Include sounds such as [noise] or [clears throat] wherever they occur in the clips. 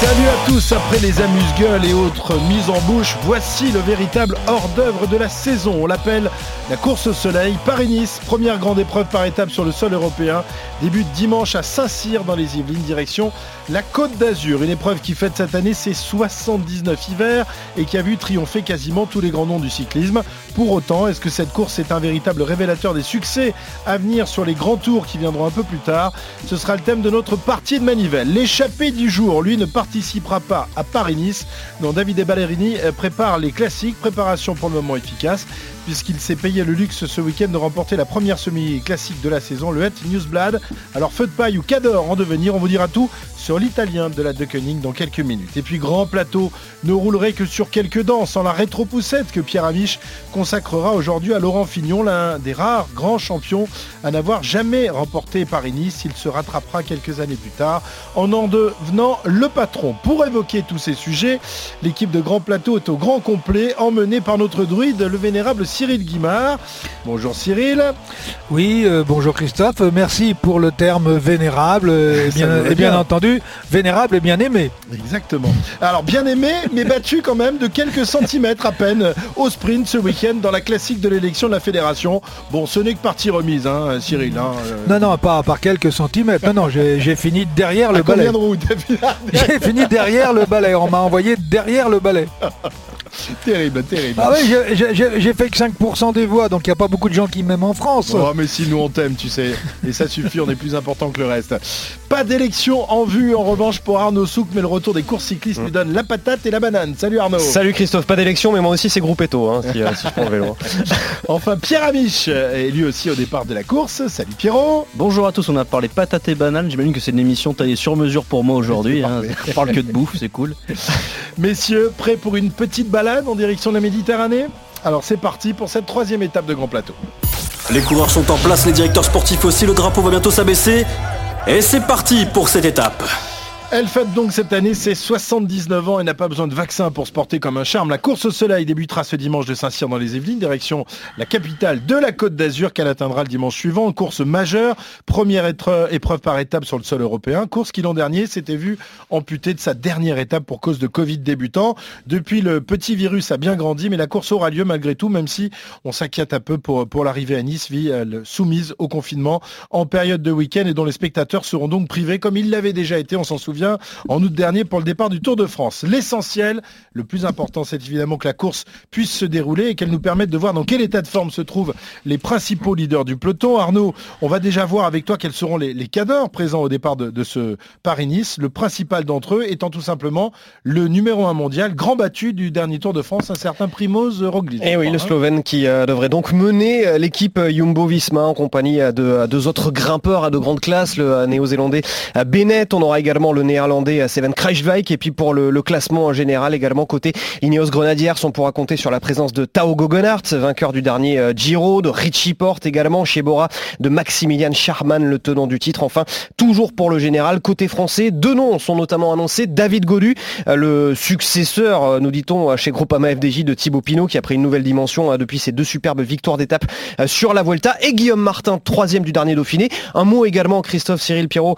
Salut à tous, après les amuse-gueules et autres mises en bouche, voici le véritable hors-d'œuvre de la saison. On l'appelle la course au soleil. Paris-Nice, première grande épreuve par étape sur le sol européen, débute dimanche à Saint-Cyr dans les Yvelines, direction la Côte d'Azur. Une épreuve qui fête cette année ses 79 hivers et qui a vu triompher quasiment tous les grands noms du cyclisme. Pour autant, est-ce que cette course est un véritable révélateur des succès à venir sur les grands tours qui viendront un peu plus tard? Ce sera le thème de notre partie de manivelle. L'échappée du jour, lui, ne participera pas à Paris-Nice. dont David Ballerini prépare les classiques, préparation pour le moment efficace puisqu'il s'est payé le luxe ce week-end de remporter la première semi-classique de la saison, le Het Newsblad. Alors feu de paille ou cador en devenir, on vous dira tout sur l'italien de la De Koenig dans quelques minutes. Et puis grand plateau ne roulerait que sur quelques dents sans la rétro-poussette que Pierre Amiche consacrera aujourd'hui à Laurent Fignon, l'un des rares grands champions à n'avoir jamais remporté Paris-Nice. Il se rattrapera quelques années plus tard en en devenant le patron. Pour évoquer tous ces sujets, l'équipe de Grand Plateau est au grand complet, emmenée par notre druide, le vénérable Cyril Guimard. Bonjour Cyril. Oui, euh, bonjour Christophe. Merci pour le terme vénérable et bien, et bien entendu vénérable et bien aimé. Exactement. Alors bien aimé, mais battu quand même de quelques centimètres à peine au sprint ce week-end dans la classique de l'élection de la fédération. Bon, ce n'est que partie remise, hein, Cyril. hein, euh. Non, non, pas par quelques centimètres. Non, non, j'ai fini derrière le À balai. J'ai fini derrière le balai. On m'a envoyé derrière le balai. Terrible, terrible. Ah oui, j'ai- j'ai j'ai- j'ai fait que 5% des voix, donc il n'y a pas beaucoup de gens qui m'aiment en France. Oh mais si nous on t'aime tu sais et ça suffit on est plus important que le reste pas d'élection en vue en revanche pour Arnaud Souk mais le retour des courses cyclistes lui donne la patate et la banane salut Arnaud Salut Christophe, pas d'élection, mais moi aussi c'est Groupetto, hein, si, euh, si je prends le vélo. [laughs] enfin Pierre Amiche est lui aussi au départ de la course salut Pierrot Bonjour à tous, on a parlé patates et bananes. J'imagine que c'est une émission taillée sur mesure pour moi aujourd'hui. [laughs] hein. On parle que de bouffe, c'est cool. [laughs] messieurs prêts pour une petite balade en direction de la Méditerranée? Alors c'est parti pour cette troisième étape de Grand Plateau Les coureurs sont en place, les directeurs sportifs aussi, le drapeau va bientôt s'abaisser. Et c'est parti pour cette étape. Elle fête donc cette année ses 79 ans et n'a pas besoin de vaccin pour se porter comme un charme. La course au soleil débutera ce dimanche de Saint-Cyr dans les Yvelines, direction la capitale de la Côte d'Azur qu'elle atteindra le dimanche suivant. Course majeure, première épreuve par étape sur le sol européen. Course qui l'an dernier s'était vue amputée de sa dernière étape pour cause de Covid débutant. Depuis, le petit virus a bien grandi, mais la course aura lieu malgré tout, même si on s'inquiète un peu pour, pour l'arrivée à Nice, ville soumise au confinement en période de week-end et dont les spectateurs seront donc privés comme ils l'avaient déjà été, on s'en souvient, en août dernier pour le départ du Tour de France. L'essentiel, le plus important, c'est évidemment que la course puisse se dérouler et qu'elle nous permette de voir dans quel état de forme se trouvent les principaux leaders du peloton. Arnaud, on va déjà voir avec toi quels seront les, les cadors présents au départ de, de ce Paris-Nice. Le principal d'entre eux étant tout simplement le numéro un mondial, grand battu du dernier Tour de France, un certain Primoz Roglic. Et je oui, crois, le hein. Slovène qui euh, devrait donc mener euh, l'équipe euh, Jumbo-Visma en compagnie de deux autres grimpeurs à de grande classe, le néo-zélandais Bennett, on aura également le néerlandais Seven Kruijswijk et puis pour le, classement en général également côté Ineos Grenadiers, on pourra compter sur la présence de Tao Goggenhardt, vainqueur du dernier euh, Giro, de Richie Porte également chez Bora, de Maximilian Charman, le tenant du titre. Enfin, toujours pour le général, côté français, deux noms sont notamment annoncés. David Godu, euh, le successeur, euh, nous dit-on, chez Groupama FDJ de Thibaut Pinot, qui a pris une nouvelle dimension euh, depuis ses deux superbes victoires d'étape sur la Vuelta, et Guillaume Martin, troisième du dernier Dauphiné. Un mot également, Christophe Cyril Pierrot,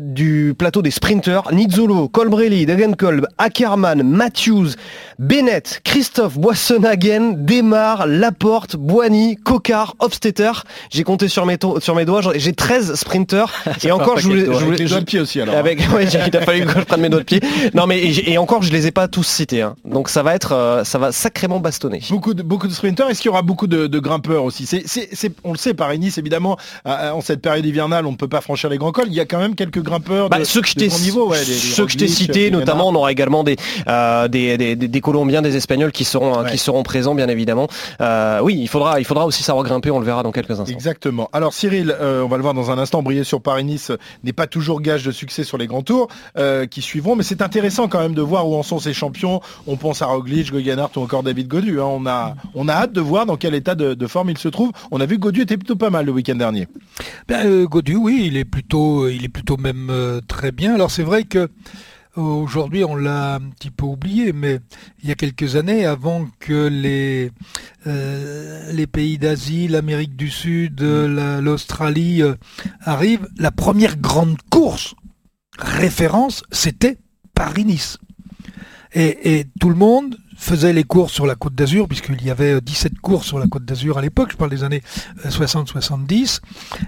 du plateau des sprinters. Nizzolo, Colbrelli, Degenkolb, Ackermann, Matthews, Bennett, Christophe Boissonhagen, Desmar, Laporte, Boigny, Cocard, Hofstetter. J'ai compté sur mes, to- sur mes doigts, j'ai 13 sprinters. [laughs] et encore, je voulais, je voulais- les doigts de pied aussi alors. hein. avec, ouais, j'ai- il a fallu que je prenne mes doigts de pied. Non mais et, et encore je les ai pas tous cités. hein. Donc ça va être, euh, ça va sacrément bastonner. Beaucoup de, beaucoup de sprinters. Est-ce qu'il y aura beaucoup de, de grimpeurs aussi? On le sait, Paris-Nice, évidemment, en cette période hivernale, on ne peut pas franchir les grands cols. Il y a quand même quelques grimpeurs Bah, de, ceux que je t'ai niveau. ouais, ceux que je t'ai cités, notamment, on aura également des, euh, des, des, des- des Colombiens, des Espagnols qui seront, Ouais. qui seront présents, bien évidemment. Euh, oui, il faudra, il faudra aussi savoir grimper, on le verra dans quelques instants. Exactement. Alors Cyril, euh, on va le voir dans un instant, briller sur Paris-Nice n'est pas toujours gage de succès sur les grands tours euh, qui suivront, mais c'est intéressant quand même de voir où en sont ces champions. On pense à Roglic, Goggenhardt ou encore David Godu. hein. On, a, on a hâte de voir dans quel état de, de forme il se trouve. On a vu que Godu était plutôt pas mal le week-end dernier. Ben, euh, Godu, oui, il est plutôt, il est plutôt même euh, très bien. Alors c'est vrai que Aujourd'hui, on l'a un petit peu oublié, mais il y a quelques années, avant que les, euh, les pays d'Asie, l'Amérique du Sud, l'Australie euh, arrivent, la première grande course référence, c'était Paris-Nice. Et, tout le monde faisait les courses sur la Côte d'Azur, puisqu'il y avait 17 courses sur la Côte d'Azur à l'époque, je parle des années 60-70,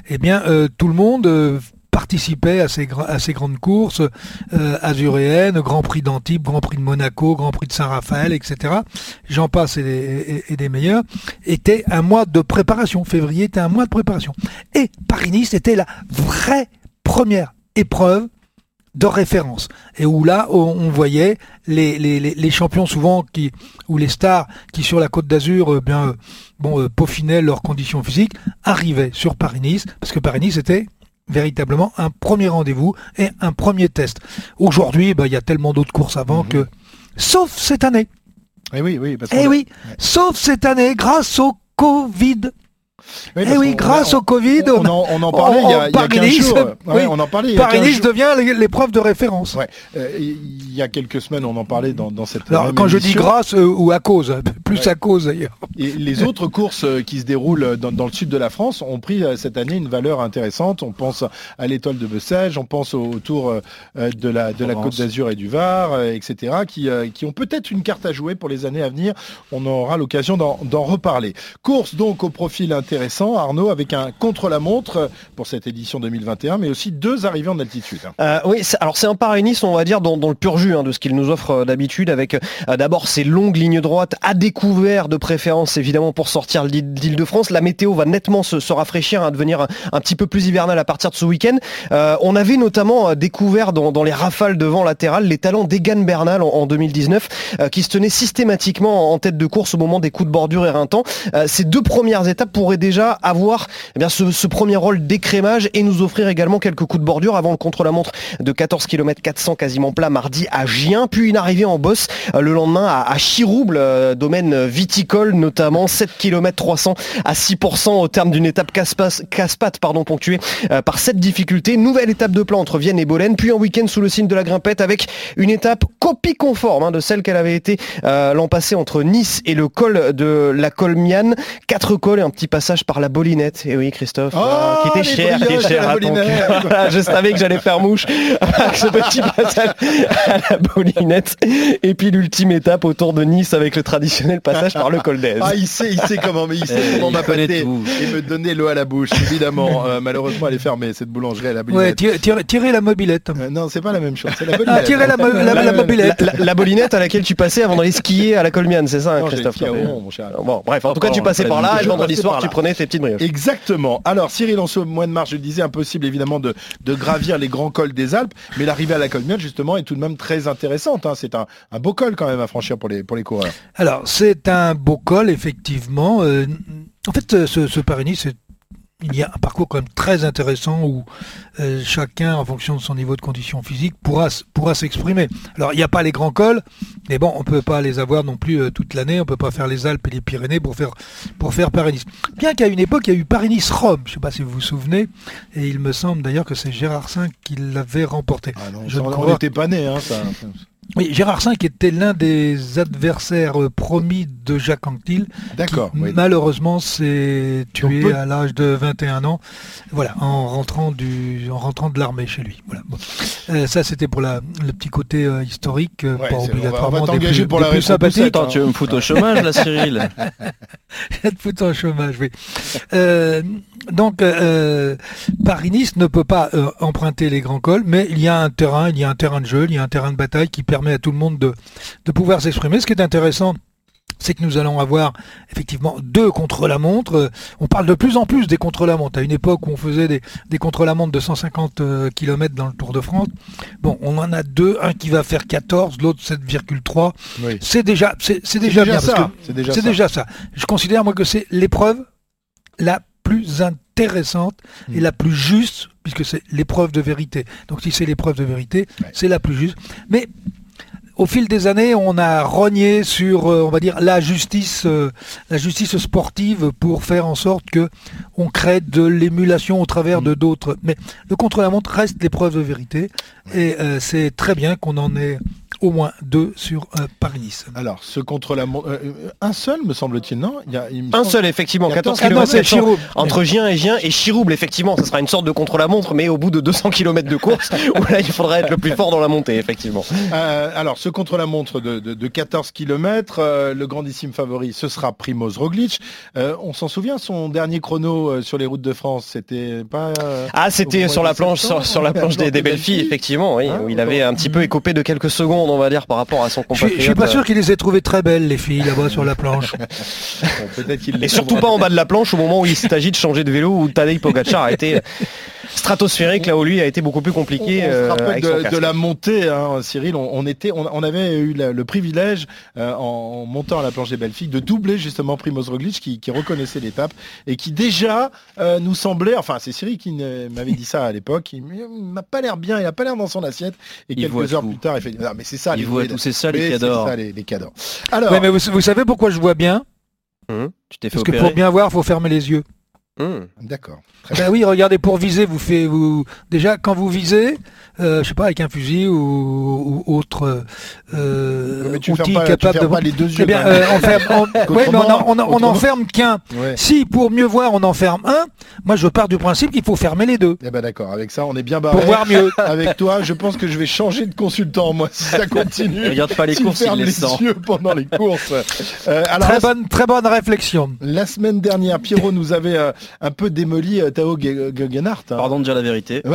eh bien, tout le monde participait à ces, grandes courses euh, azuréennes, Grand Prix d'Antibes, Grand Prix de Monaco, Grand Prix de Saint-Raphaël, etc. J'en passe et, des meilleurs. Était un mois de préparation. Février était un mois de préparation. Et Paris-Nice était la vraie première épreuve de référence et où là on voyait les, champions souvent ou les stars qui sur la côte d'Azur euh, bien euh, bon peaufinaient leurs conditions physiques arrivaient sur Paris-Nice parce que Paris-Nice était véritablement un premier rendez-vous et un premier test. Aujourd'hui, bah, il y a tellement d'autres courses avant mhm. que, sauf cette année. Eh oui, oui, parce eh oui, sauf cette année, grâce au Covid. Oui, eh oui, grâce au Covid, on, en, parlait il y a, Paris jours. on en parlait. Paris devient l'épreuve de référence. Euh, il y a quelques semaines, on en parlait dans, cette. Alors, quand je dis grâce euh, ou à cause, [laughs] plus à cause d'ailleurs. Et les autres courses euh, qui se déroulent dans, le sud de la France ont pris cette année une valeur intéressante. On pense à l'étoile de Bessèges, on pense au, tour de la, de la Côte d'Azur et du Var, etc., qui, qui ont peut-être une carte à jouer pour les années à venir. On aura l'occasion d'en reparler. Course donc au profil intéressant Arnaud, avec un contre-la-montre pour cette édition 2021, mais aussi deux arrivées en altitude. Euh, oui, alors c'est un Paris-Nice, on va dire, dans, le pur jus hein, de ce qu'il nous offre euh, d'habitude, avec euh, d'abord ces longues lignes droites à découvert, de préférence évidemment pour sortir d'Île-de-France. La météo va nettement se, rafraîchir, hein, devenir un, petit peu plus hivernal à partir de ce week-end. on avait notamment découvert dans, les rafales de vent latéral les talents d'Egan Bernal en, 2019, qui se tenait systématiquement en tête de course au moment des coups de bordure éreintants. ces deux premières étapes pourraient déjà avoir eh bien, ce, premier rôle d'écrémage et nous offrir également quelques coups de bordure avant le contre-la-montre de 14 km 400 quasiment plat mardi à Gien, puis une arrivée en bosse euh, le lendemain à, Chirouble, euh, domaine viticole notamment, 7 km 300 à 6% au terme d'une étape casse-patte pardon, ponctuée euh, par cette difficulté. Nouvelle étape de plan entre Vienne et Bolène, puis un week-end sous le signe de la grimpette avec une étape copie conforme hein, de celle qu'elle avait été l'an passé entre Nice et le col de la Colmiane. Quatre cols et un petit passage par la bolinette. Et oui, Christophe, oh, euh, qui était cher, qui était cher à ton cœur. je savais que j'allais faire mouche [laughs] avec ce petit passage à la bolinette. Et puis l'ultime étape autour de Nice avec le traditionnel passage par le col d'Aise. Ah, il sait, il sait comment, mais il sait comment m'appâter et me donner l'eau à la bouche. Évidemment, euh, malheureusement, elle est fermée cette boulangerie à la bolinette. Ouais, tirer, tirer, la mobilette. Euh, non, c'est pas la même chose. C'est la bolinette. Ah, tirer la, la, mobilette. La, bolinette à laquelle tu passais avant d'aller skier à la Colmiane, c'est ça, hein, Christophe Bon, bref, en tout cas, tu passais par là et vendredi soir, tu tes petites brioches. Exactement. Alors Cyril, en ce mois de mars, je disais impossible évidemment de, gravir les grands cols des Alpes, mais l'arrivée à la Colmiane justement est tout de même très intéressante. Hein. C'est un, beau col quand même à franchir pour les, pour les coureurs. Alors c'est un beau col effectivement. Euh, en fait, ce, ce Paris-Nice, c'est il y a un parcours quand même très intéressant où euh, chacun, en fonction de son niveau de condition physique, pourra, pourra s'exprimer. Alors, il n'y a pas les grands cols, mais bon, on ne peut pas les avoir non plus euh, toute l'année, on ne peut pas faire les Alpes et les Pyrénées pour faire, pour faire Paris-Nice. Bien qu'à une époque, il y a eu Paris-Nice-Rome, je ne sais pas si vous vous souvenez, et il me semble d'ailleurs que c'est Gérard V qui l'avait remporté. Ah non, je on n'était pas né, hein, ça. [laughs] Oui, Gérard V était l'un des adversaires euh, promis de Jacques Anquetil. D'accord. Malheureusement, s'est tué à l'âge de 21 ans. Voilà, en rentrant du, en rentrant de l'armée chez lui. Voilà. Euh, ça, c'était pour la, le petit côté euh, historique, pas obligatoirement on va, des pour la plus sympathiques. Attends, tu veux me foutre au chômage, là, Cyril? Je te foutre au chômage, oui. donc, Paris-Nice ne peut pas emprunter les grands cols, mais il y a un terrain, il y a un terrain de jeu, il y a un terrain de bataille qui permet permet à tout le monde de, de pouvoir s'exprimer. Ce qui est intéressant, c'est que nous allons avoir effectivement deux contre-la-montre. On parle de plus en plus des contre-la-montre. À une époque où on faisait des, des contre-la-montre de 150 euh, km dans le Tour de France, bon, on en a deux, un qui va faire 14, l'autre 7,3. C'est déjà, c'est, déjà, bien. Ça. C'est déjà, déjà, ça. Je considère moi que c'est l'épreuve la plus intéressante et hmm. la plus juste, puisque c'est l'épreuve de vérité. Donc si c'est l'épreuve de vérité, c'est la plus juste. Mais au fil des années, on a rogné sur, euh, on va dire, la justice, euh, la justice sportive pour faire en sorte que on crée de l'émulation au travers de d'autres. Mais le contre-la-montre reste l'épreuve de vérité, et euh, c'est très bien qu'on en ait au moins deux sur euh, Paris-Nice. Alors, ce contre la montre, un seul, me semble-t-il, non? Il y a, il me Un semble- seul, effectivement, Il y a 14 Ah non, km Chirouble. entre Gien et Gien et Chirouble, effectivement, ça sera une sorte de contre-la-montre, mais au bout de 200 km de course, [laughs] où là, il faudra être le plus fort dans la montée, effectivement. Euh, alors, ce contre-la-montre de, de- de 14 km, le grandissime favori, ce sera Primoz Roglic. Euh, on s'en souvient, son dernier chrono euh, sur les routes de France, c'était pas... euh, Ah, c'était sur la planche, sur, la [laughs] planche des, des belles filles, filles. effectivement, oui, Hein, où il avait un petit peu écopé de quelques secondes, on va dire, par rapport à son Je compatriote. suis, je suis pas sûr qu'il les ait trouvées très belles, les filles, là-bas sur la planche. [laughs] bon, peut-être qu'il Et surtout pas en bas de la planche au moment où il s'agit de changer de vélo où Tadej Pogacar a été stratosphérique là où lui a été beaucoup plus compliqué. On, on se euh, rappelle avec son de, la montée, hein, Cyril. On, on était, on, on avait eu la- le privilège, euh, en montant à la planche des belles filles, de doubler justement Primoz Roglic, qui, qui reconnaissait l'étape et qui déjà euh, nous semblait, enfin c'est Cyril qui m'avait dit ça à l'époque, il m'a pas l'air bien, il a pas l'air dans son assiette. Et Il quelques heures tout. plus tard, il fait, ah, mais c'est ça, Il les voit bruits, tous ces ça, mais les c'est cadors. ça, les, les cadors. Alors, Ouais, mais vous, vous savez pourquoi je vois bien Tu t'es fait Parce que opérer. pour bien voir, faut fermer les yeux. Hum. d'accord. Ben oui, regardez, pour viser, vous faites, vous déjà quand vous visez, euh, je sais pas, avec un fusil ou, ou autre euh, mais tu outil pas, capable de. pas les deux yeux. Eh bien, euh, on ferme. on- [laughs] ouais, mais on, enferme qu'un. Ouais. Si pour mieux voir, on enferme un, moi je pars du principe qu'il faut fermer les deux Eh ben d'accord, avec ça on est bien barré. pour voir mieux. [laughs] Avec toi, je pense que je vais changer de consultant moi si ça continue. Regarde pas les Tu courses, il les yeux pendant les courses. Euh, [laughs] alors, Très bonne, très bonne réflexion. la semaine dernière, Pierrot nous avait euh, un peu démoli euh, Tao Ge- Gegenhardt. hein. Pardon de dire la vérité. [laughs]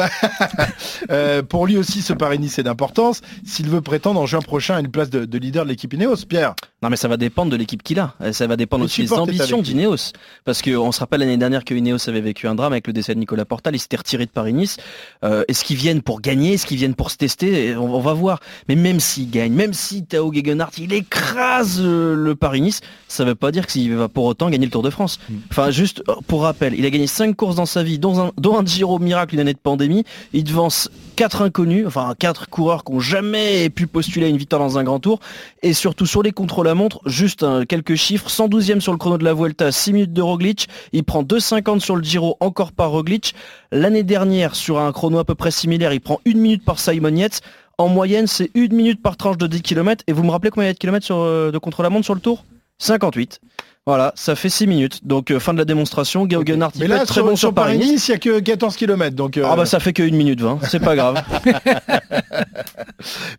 Euh, pour lui aussi, ce Paris-Nice est d'importance s'il veut prétendre en juin prochain à une place de, de leader de l'équipe Ineos. Pierre, Non mais ça va dépendre de l'équipe qu'il a. Euh, Ça va dépendre aussi des ambitions d'Ineos. Parce qu'on se rappelle l'année dernière que Ineos avait vécu un drame avec le décès de Nicolas Portal. Il s'était retiré de Paris-Nice. Euh, Est-ce qu'ils viennent pour gagner? Est-ce qu'ils viennent pour se tester? On, on va voir. Mais même s'il gagne, même si Tao Gegenhardt, il écrase le Paris-Nice, ça veut pas dire qu'il va pour autant gagner le Tour de France. Mm. Enfin, juste pour rappel, il a gagné 5 courses dans sa vie, dont un, Giro miracle, une année de pandémie. Il devance quatre inconnus, enfin quatre coureurs qui ont jamais pu postuler à une victoire dans un grand tour. Et surtout sur les contrôles à montre, juste hein, quelques chiffres. 112e sur le chrono de la Vuelta, 6 minutes de Roglic. Il prend 2,50 sur le Giro, encore par Roglic. L'année dernière, sur un chrono à peu près similaire, il prend une minute par Simon Yates. En moyenne, c'est une minute par tranche de 10 km. Et vous me rappelez combien il y a de kilomètres euh, de contre la montre sur le tour? 58. Voilà, ça fait 6 minutes. Donc euh, fin de la démonstration. Gao il mais là très sur, bon sur, sur Paris. Paris-Nice, il n'y a que 14 km. Donc, euh, Ah bah ça fait que 1 minute 20, c'est pas grave. [laughs]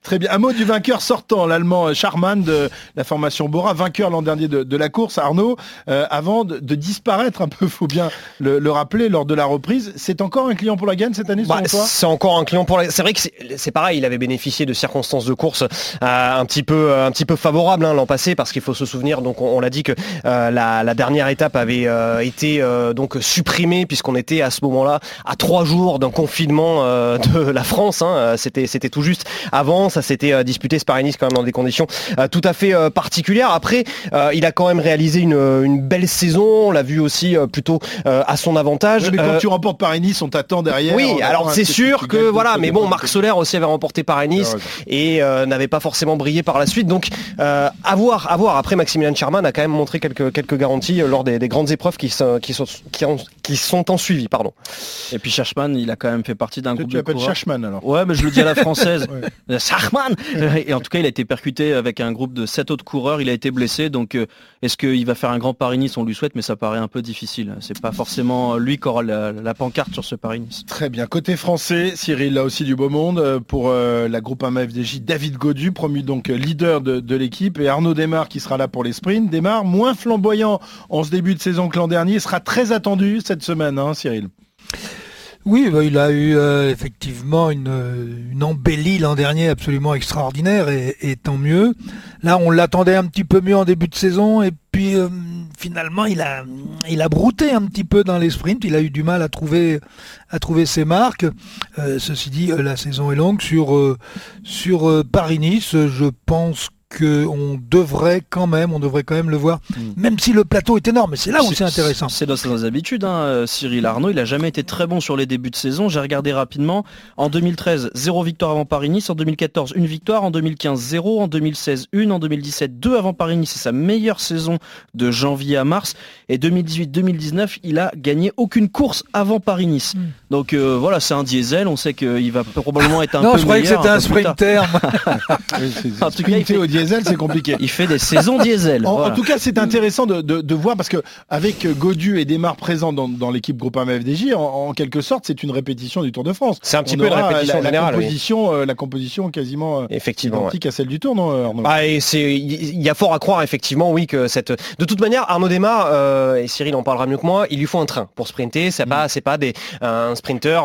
Très bien. Un mot du vainqueur sortant, l'allemand Charman de la formation Bora, vainqueur l'an dernier de, de la course, Arnaud, euh, avant de, de disparaître un peu, faut bien le, le rappeler, lors de la reprise. C'est encore un client pour la gagne cette année, Bah, selon toi? c'est encore un client pour la... C'est vrai que c'est- pareil, il avait bénéficié de circonstances de course euh, un petit peu, un petit peu favorables hein, l'an passé parce qu'il faut se souvenir, donc on, on l'a dit que euh, la, la dernière étape avait euh, été euh, donc supprimée puisqu'on était à ce moment-là à trois jours d'un confinement [laughs] de la France. hein. C'était, c'était tout juste avant, ça s'était disputé ce Paris-Nice quand même dans des conditions tout à fait particulières. Après, il a quand même réalisé une, une belle saison, on l'a vu aussi plutôt à son avantage. Mais quand tu remportes Paris-Nice, on t'attend derrière. oui, alors c'est ce sûr que voilà, mais bon. Marc Soler aussi avait remporté Paris-Nice Ah et n'avait pas forcément brillé par la suite. Donc, à voir, à voir. Après, Maximilian Charman a quand même montré quelques, quelques garanties euh, lors des, des grandes épreuves qui sont, qui sont, qui ont- qui sont en suivi. Pardon. Et puis Schachman, il a quand même fait partie d'un groupe tu de l'appelles coureurs. Chachman alors. Ouais, mais je le dis à la française. [laughs] Ouais. Euh, [laughs] Et en tout cas, il a été percuté avec un groupe de 7 autres coureurs. Il a été blessé. Donc, euh, est-ce qu'il va faire un grand Paris-Nice? On lui souhaite, mais ça paraît un peu difficile. C'est pas forcément lui qui aura la, la pancarte sur ce Paris-Nice. Très bien. Côté français, Cyril, là aussi du beau monde euh, pour euh, la groupe 1 FDJ. David Godu, promu donc euh, leader de, de l'équipe, et Arnaud Desmar qui sera là pour les sprints. Desmar, moins flamboyant en ce début de saison que l'an dernier, sera très attendu cette semaine, hein, Cyril. Oui, bah, il a eu euh, effectivement une, embellie l'an dernier absolument extraordinaire et, tant mieux. Là, on l'attendait un petit peu mieux en début de saison et puis euh, finalement, il a, il a brouté un petit peu dans les sprints. Il a eu du mal à trouver, à trouver ses marques. Euh, ceci dit, la saison est longue sur, sur Paris-Nice. Je pense qu'on devrait quand même, on devrait quand même le voir, mm. même si le plateau est énorme. C'est là où c'est intéressant. C'est dans ses habitudes. Hein, euh, Cyril Arnaud, il a jamais été très bon sur les débuts de saison. J'ai regardé rapidement. En 2013, 0 victoire avant Paris-Nice. En 2014, une victoire. En 2015, 0. En 2016, 1. En 2017, 2 avant Paris-Nice. C'est sa meilleure saison de janvier à mars. Et 2018-2019, il a gagné aucune course avant Paris-Nice. Mm. Donc euh, voilà, c'est un diesel. On sait qu'il va probablement être un non, peu je croyais que c'était un sprinter. [laughs] en tout cas, il fait diesel, c'est compliqué. Il fait des saisons diesel. En, tout cas, c'est intéressant de, voir parce que avec Godu et Desmar présents dans, l'équipe Groupama FDJ, en, quelque sorte, c'est une répétition du Tour de France. C'est un petit peu la répétition la, générale, composition, euh, la composition quasiment euh, effectivement, identique à celle du Tour, non Arnaud ah, Il y a fort à croire effectivement, oui, que cette. De toute manière, Arnaud Desmar euh, et Cyril en parlera mieux que moi. Il lui faut un train pour sprinter. C'est pas, c'est pas des un sprinter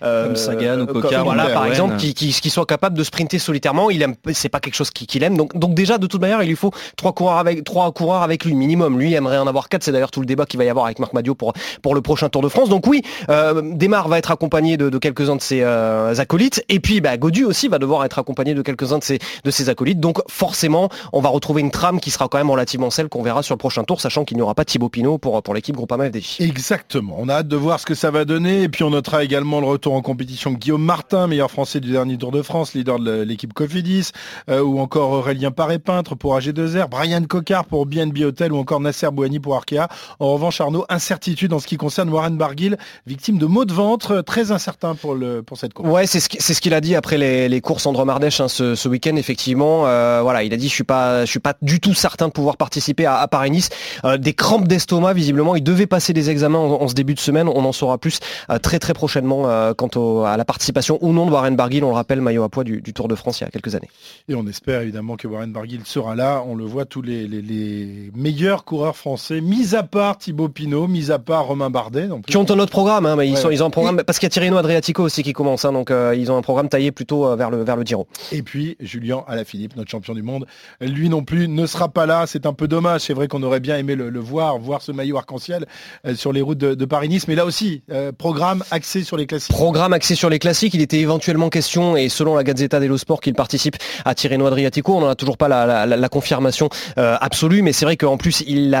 comme Sagan ou Coca, voilà, par exemple, qui, qui, qui, soit capable de sprinter solitairement. Il aime, c'est pas quelque chose qu'il aime. Donc, déjà, de toute manière, il lui faut trois coureurs avec trois coureurs avec lui minimum. Lui aimerait en avoir quatre. C'est d'ailleurs tout le débat qu'il va y avoir avec Marc Madio pour pour le prochain Tour de France. Donc oui, euh, Desmar va être accompagné de, quelques-uns de ses euh, acolytes. Et puis bah, Godu aussi va devoir être accompagné de quelques-uns de ses, de ses acolytes. Donc forcément, on va retrouver une trame qui sera quand même relativement celle qu'on verra sur le prochain tour, sachant qu'il n'y aura pas Thibaut Pinot pour, pour l'équipe Groupama FDJ. Exactement. On a hâte de voir ce que ça va donner. Et puis on notera également le retour en compétition de Guillaume Martin, meilleur français du dernier Tour de France, leader de l'équipe Cofidis, euh, ou encore Aurélien Paré-Peintre pour AG2R, Brian Cocard pour BNB Hotel ou encore Nasser Bouhani pour Arkea. En revanche, Arnaud, incertitude en ce qui concerne Warren Barguil, victime de maux de ventre, très incertain pour, le, pour cette course. Ouais, c'est ce qu'il a dit après les, courses André Mardèche hein, ce, week-end, effectivement. Euh, voilà, il a dit je suis pas, je suis pas du tout certain de pouvoir participer à, Paris-Nice. Euh, des crampes d'estomac, visiblement, il devait passer des examens en, ce début de semaine. On en saura plus euh, très très prochainement quant à la participation ou non de Warren Barguil. On le rappelle, maillot à poids du, Tour de France il y a quelques années. Et on espère évidemment que Warren Barguil sera là. On le voit, tous les, meilleurs coureurs français, mis à part Thibaut Pinot, mis à part Romain Bardet. Qui ont un autre programme, hein, mais ils, sont, ils ont un programme, parce qu'il y a Tirreno Adriatico aussi qui commence, hein, donc euh, ils ont un programme taillé plutôt euh, vers, le, vers le Giro. Et puis Julien Alaphilippe, notre champion du monde, lui non plus ne sera pas là, c'est un peu dommage, c'est vrai qu'on aurait bien aimé le, voir, voir ce maillot arc-en-ciel euh, sur les routes de, Paris-Nice, mais là aussi, programme axé sur les classiques. Programme axé sur les classiques, il était éventuellement question, et selon la Gazzetta dello Sport, qu'il participe à Tirreno Adriatico, on n'en a toujours pas la, confirmation absolue, mais c'est vrai qu'en plus il,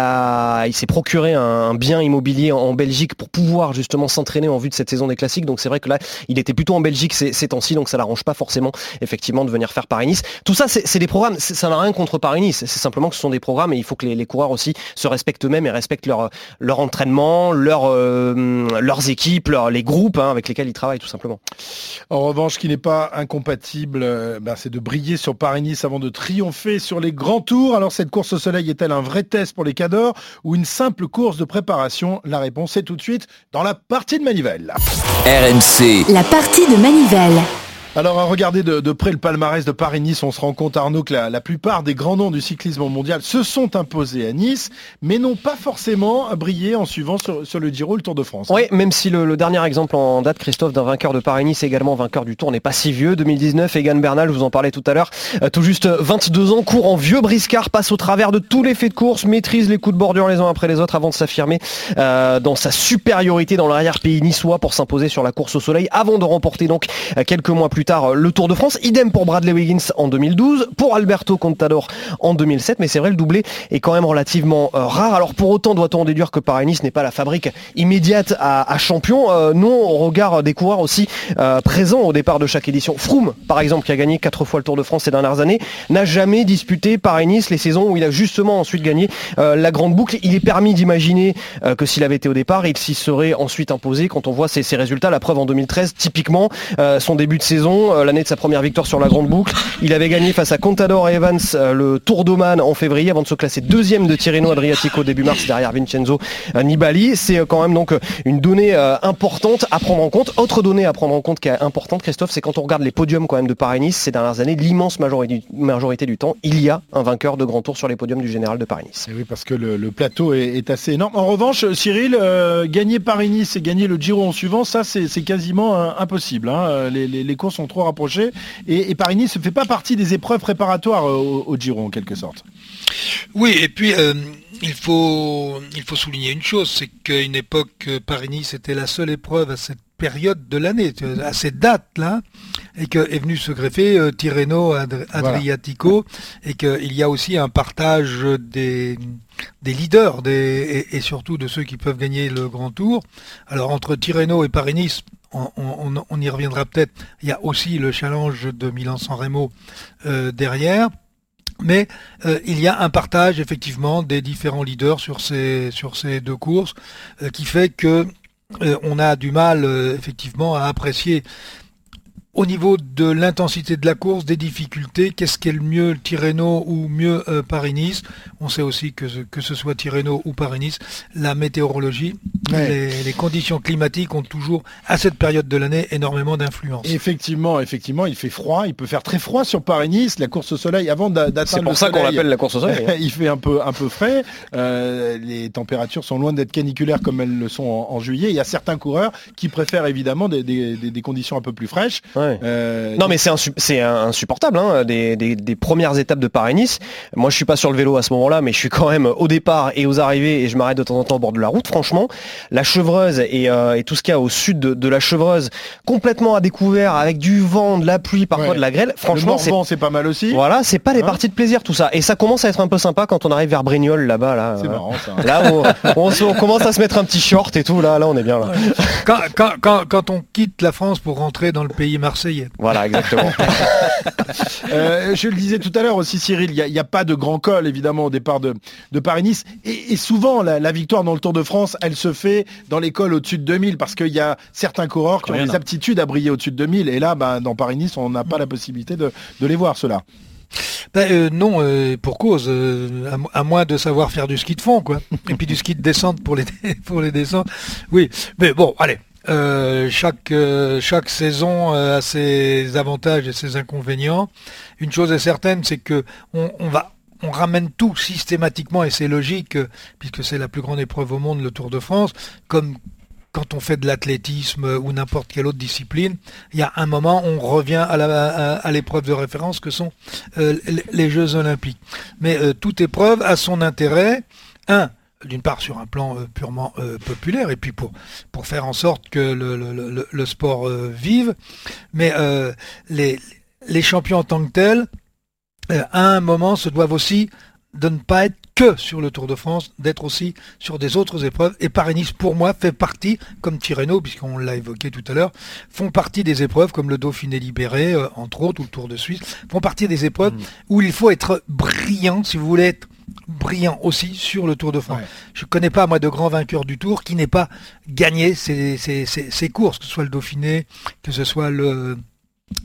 il s'est procuré un, bien immobilier en Belgique pour pouvoir justement s'entraîner en vue de cette saison des classiques. Donc c'est vrai que là, il était plutôt en Belgique ces, temps-ci, donc ça l'arrange pas forcément effectivement de venir faire Paris-Nice. Tout ça, c'est des programmes, ça n'a rien contre Paris-Nice, c'est simplement que ce sont des programmes et il faut que les, coureurs aussi se respectent eux-mêmes et respectent leur, entraînement, euh, leurs équipes, les groupes hein, avec lesquels ils travaillent tout simplement. En revanche, ce qui n'est pas incompatible, euh, ben, c'est de briller sur Paris-Nice avant de triompher sur les grands tours. Alors cette course au soleil est-elle un vrai test pour les cadors ou une simple course de préparation? La réponse est tout de suite dans la partie de Manivelle. RMC. La partie de Manivelle. Alors à regarder de, près le palmarès de Paris-Nice, on se rend compte Arnaud que la, plupart des grands noms du cyclisme mondial se sont imposés à Nice, mais n'ont pas forcément brillé en suivant sur, le Giro le Tour de France. Oui, même si le, dernier exemple en date, Christophe, d'un vainqueur de Paris-Nice, également vainqueur du Tour, n'est pas si vieux. 2019, Egan Bernal, je vous en parlais tout à l'heure, euh, tout juste 22 ans, court en vieux briscard, passe au travers de tous les faits de course, maîtrise les coups de bordure les uns après les autres avant de s'affirmer euh, dans sa supériorité dans l'arrière-pays niçois pour s'imposer sur la course au soleil, avant de remporter donc euh, quelques mois plus tard le Tour de France. Idem pour Bradley Wiggins en 2012, pour Alberto Contador en 2007, mais c'est vrai le doublé est quand même relativement euh, rare. Alors pour autant doit-on déduire que Paris-Nice n'est pas la fabrique immédiate à, champion? Euh, non, on regarde des coureurs aussi euh, présents au départ de chaque édition. Froome, par exemple, qui a gagné quatre fois le Tour de France ces dernières années, n'a jamais disputé Paris-Nice les saisons où il a justement ensuite gagné la grande boucle. Il est permis d'imaginer que s'il avait été au départ, il s'y serait ensuite imposé quand on voit ses résultats. La preuve en 2013, typiquement, son début de saison, l'année de sa première victoire sur la grande boucle. Il avait gagné face à Contador et Evans euh, le Tour d'Oman en février avant de se classer deuxième de Tirreno Adriatico début mars derrière Vincenzo euh, Nibali. C'est euh, quand même donc une donnée importante à prendre en compte. Autre donnée à prendre en compte qui est importante, Christophe, c'est quand on regarde les podiums quand même de Paris-Nice ces dernières années, l'immense majorité, du temps, il y a un vainqueur de grand tour sur les podiums du général de Paris-Nice. Oui, parce que le, plateau est, assez énorme. En revanche, Cyril, gagner Paris-Nice et gagner le Giro en suivant, ça c'est quasiment impossible. Hein. Les, courses sont trop rapprochées et, Paris-Nice ne fait pas partie des épreuves préparatoires au, au Giro en quelque sorte. Oui, et puis euh, il, faut, il faut souligner une chose, c'est qu'à une époque, Paris-Nice était la seule épreuve à cette période de l'année, à cette date-là, et que est venu se greffer euh, Tirreno Adriatico et qu'il y a aussi un partage des des leaders des, et, surtout de ceux qui peuvent gagner le Grand Tour. Alors entre Tirreno et Paris-Nice, on, y reviendra peut-être. Il y a aussi le challenge de Milan-San Remo euh, derrière. Mais euh, il y a un partage effectivement des différents leaders sur ces, sur ces deux courses euh, qui fait que on a du mal effectivement à apprécier au niveau de l'intensité de la course, des difficultés, qu'est-ce qui est le mieux, Tirreno ou mieux euh, Paris-Nice? On sait aussi que, que ce soit Tirreno ou Paris-Nice, la météorologie, les, conditions climatiques ont toujours, à cette période de l'année, énormément d'influence. Effectivement, effectivement, il fait froid, il peut faire très froid sur Paris-Nice, la course au soleil, avant d'atteindre C'est pour ça qu'on l'appelle la course au soleil. [laughs] il fait un peu, un peu frais, euh, les températures sont loin d'être caniculaires comme elles le sont en, juillet. Il y a certains coureurs qui préfèrent évidemment des, des, conditions un peu plus fraîches. Euh, non mais c'est insupportable, hein, des, premières étapes de Paris-Nice. Moi je suis pas sur le vélo à ce moment-là, mais je suis quand même au départ et aux arrivées et je m'arrête de temps en temps au bord de la route. Franchement, la chevreuse et, euh, tout ce qu'il y a au sud de, la chevreuse, complètement à découvert avec du vent, de la pluie, parfois de la grêle. Franchement, c'est pas mal aussi. Voilà, c'est pas des hein parties de plaisir tout ça. Et ça commence à être un peu sympa quand on arrive vers Brignoles là-bas. Là, c'est marrant ça. Là, on, on, commence à se mettre un petit short et tout. Là, là, on est bien là. quand on quitte la France pour rentrer dans le pays marseillais. Voilà, exactement. [laughs] Euh, je le disais tout à l'heure aussi, Cyril, il n'y a, pas de grand col, évidemment, au départ de, Paris-Nice. Et, souvent, la, victoire dans le Tour de France, elle se fait dans les cols au-dessus de 2000, parce qu'il y a certains coureurs qui ont des aptitudes à briller au-dessus de 2000. Et là, ben, dans Paris-Nice, on n'a pas la possibilité de, les voir, ceux-là. Ben, euh, non, euh, pour cause, à, moins de savoir faire du ski de fond, quoi. Et puis du ski de descente pour les, [laughs] pour les descentes. Oui, mais bon, allez, euh, chaque, euh, chaque saison euh, a ses avantages et ses inconvénients. Une chose est certaine, c'est que on, on ramène tout systématiquement, et c'est logique, puisque c'est la plus grande épreuve au monde, le Tour de France, comme quand on fait de l'athlétisme ou n'importe quelle autre discipline, il y a un moment, on revient à l'épreuve de référence que sont les Jeux olympiques. Mais toute épreuve a son intérêt. Un, d'une part sur un plan euh, purement euh, populaire et puis pour, pour faire en sorte que le, le, sport euh, vive, mais les, les champions en tant que tels, à un moment, se doivent aussi de ne pas être que sur le Tour de France, d'être aussi sur des autres épreuves. Et Paris-Nice, pour moi, fait partie, comme Tirreno, puisqu'on l'a évoqué tout à l'heure, font partie des épreuves comme le Dauphiné libéré, entre autres, ou le Tour de Suisse, font partie des épreuves mmh. où il faut être brillant, si vous voulez être brillant aussi sur le Tour de France. Je ne connais pas, moi, de grands vainqueurs du Tour qui n'aient pas gagné ces, courses, que ce soit le Dauphiné, que ce soit le,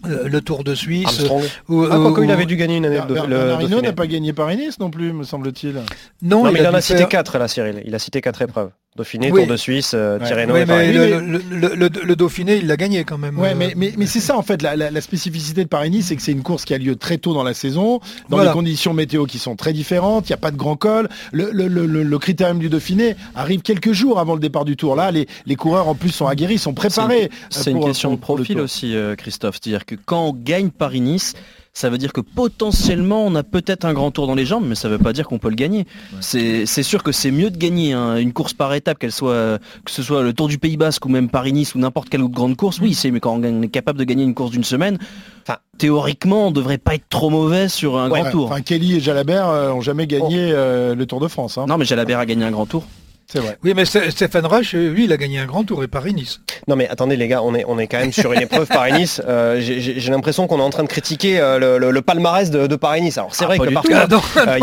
euh, le Tour de Suisse. Ou, ah, il avait dû gagner une année. de, n'a pas gagné Paris-Nice non plus, me semble-t-il. Non, mais il, en a cité 4 là, Cyril. Il a cité quatre épreuves. Dauphiné, Tour de Suisse, euh, Tirreno. le, Dauphiné, il l'a gagné quand même. Ouais, mais, mais, c'est ça en fait, la, spécificité de Paris-Nice, c'est que c'est une course qui a lieu très tôt dans la saison, dans des conditions météo qui sont très différentes, il n'y a pas de grand col. Le, critérium du Dauphiné arrive quelques jours avant le départ du Tour. Là, les, coureurs en plus sont aguerris, sont préparés. C'est une, question de profil aussi, euh, Christophe. C'est-à-dire que quand on gagne Paris-Nice, ça veut dire que potentiellement on a peut-être un grand tour dans les jambes, mais ça ne veut pas dire qu'on peut le gagner. C'est sûr que c'est mieux de gagner hein, une course par étape, qu'elle soit que ce soit le Tour du Pays Basque ou même Paris-Nice ou n'importe quelle autre grande course. Oui, c'est mais quand on est capable de gagner une course d'une semaine, enfin, théoriquement, on devrait pas être trop mauvais sur un grand tour. Kelly et Jalabert euh, ont jamais gagné euh, le Tour de France. Hein. Non, mais Jalabert a gagné un grand tour. C'est vrai. Oui, mais Stéphane Rush, lui, il a gagné un grand tour et Paris-Nice. Non, mais attendez, les gars, on est, on est quand même sur une épreuve Paris-Nice. [laughs] Euh, j'ai l'impression qu'on est en train de critiquer euh, le, palmarès de, Paris-Nice. Alors, c'est vrai que parfois, [laughs]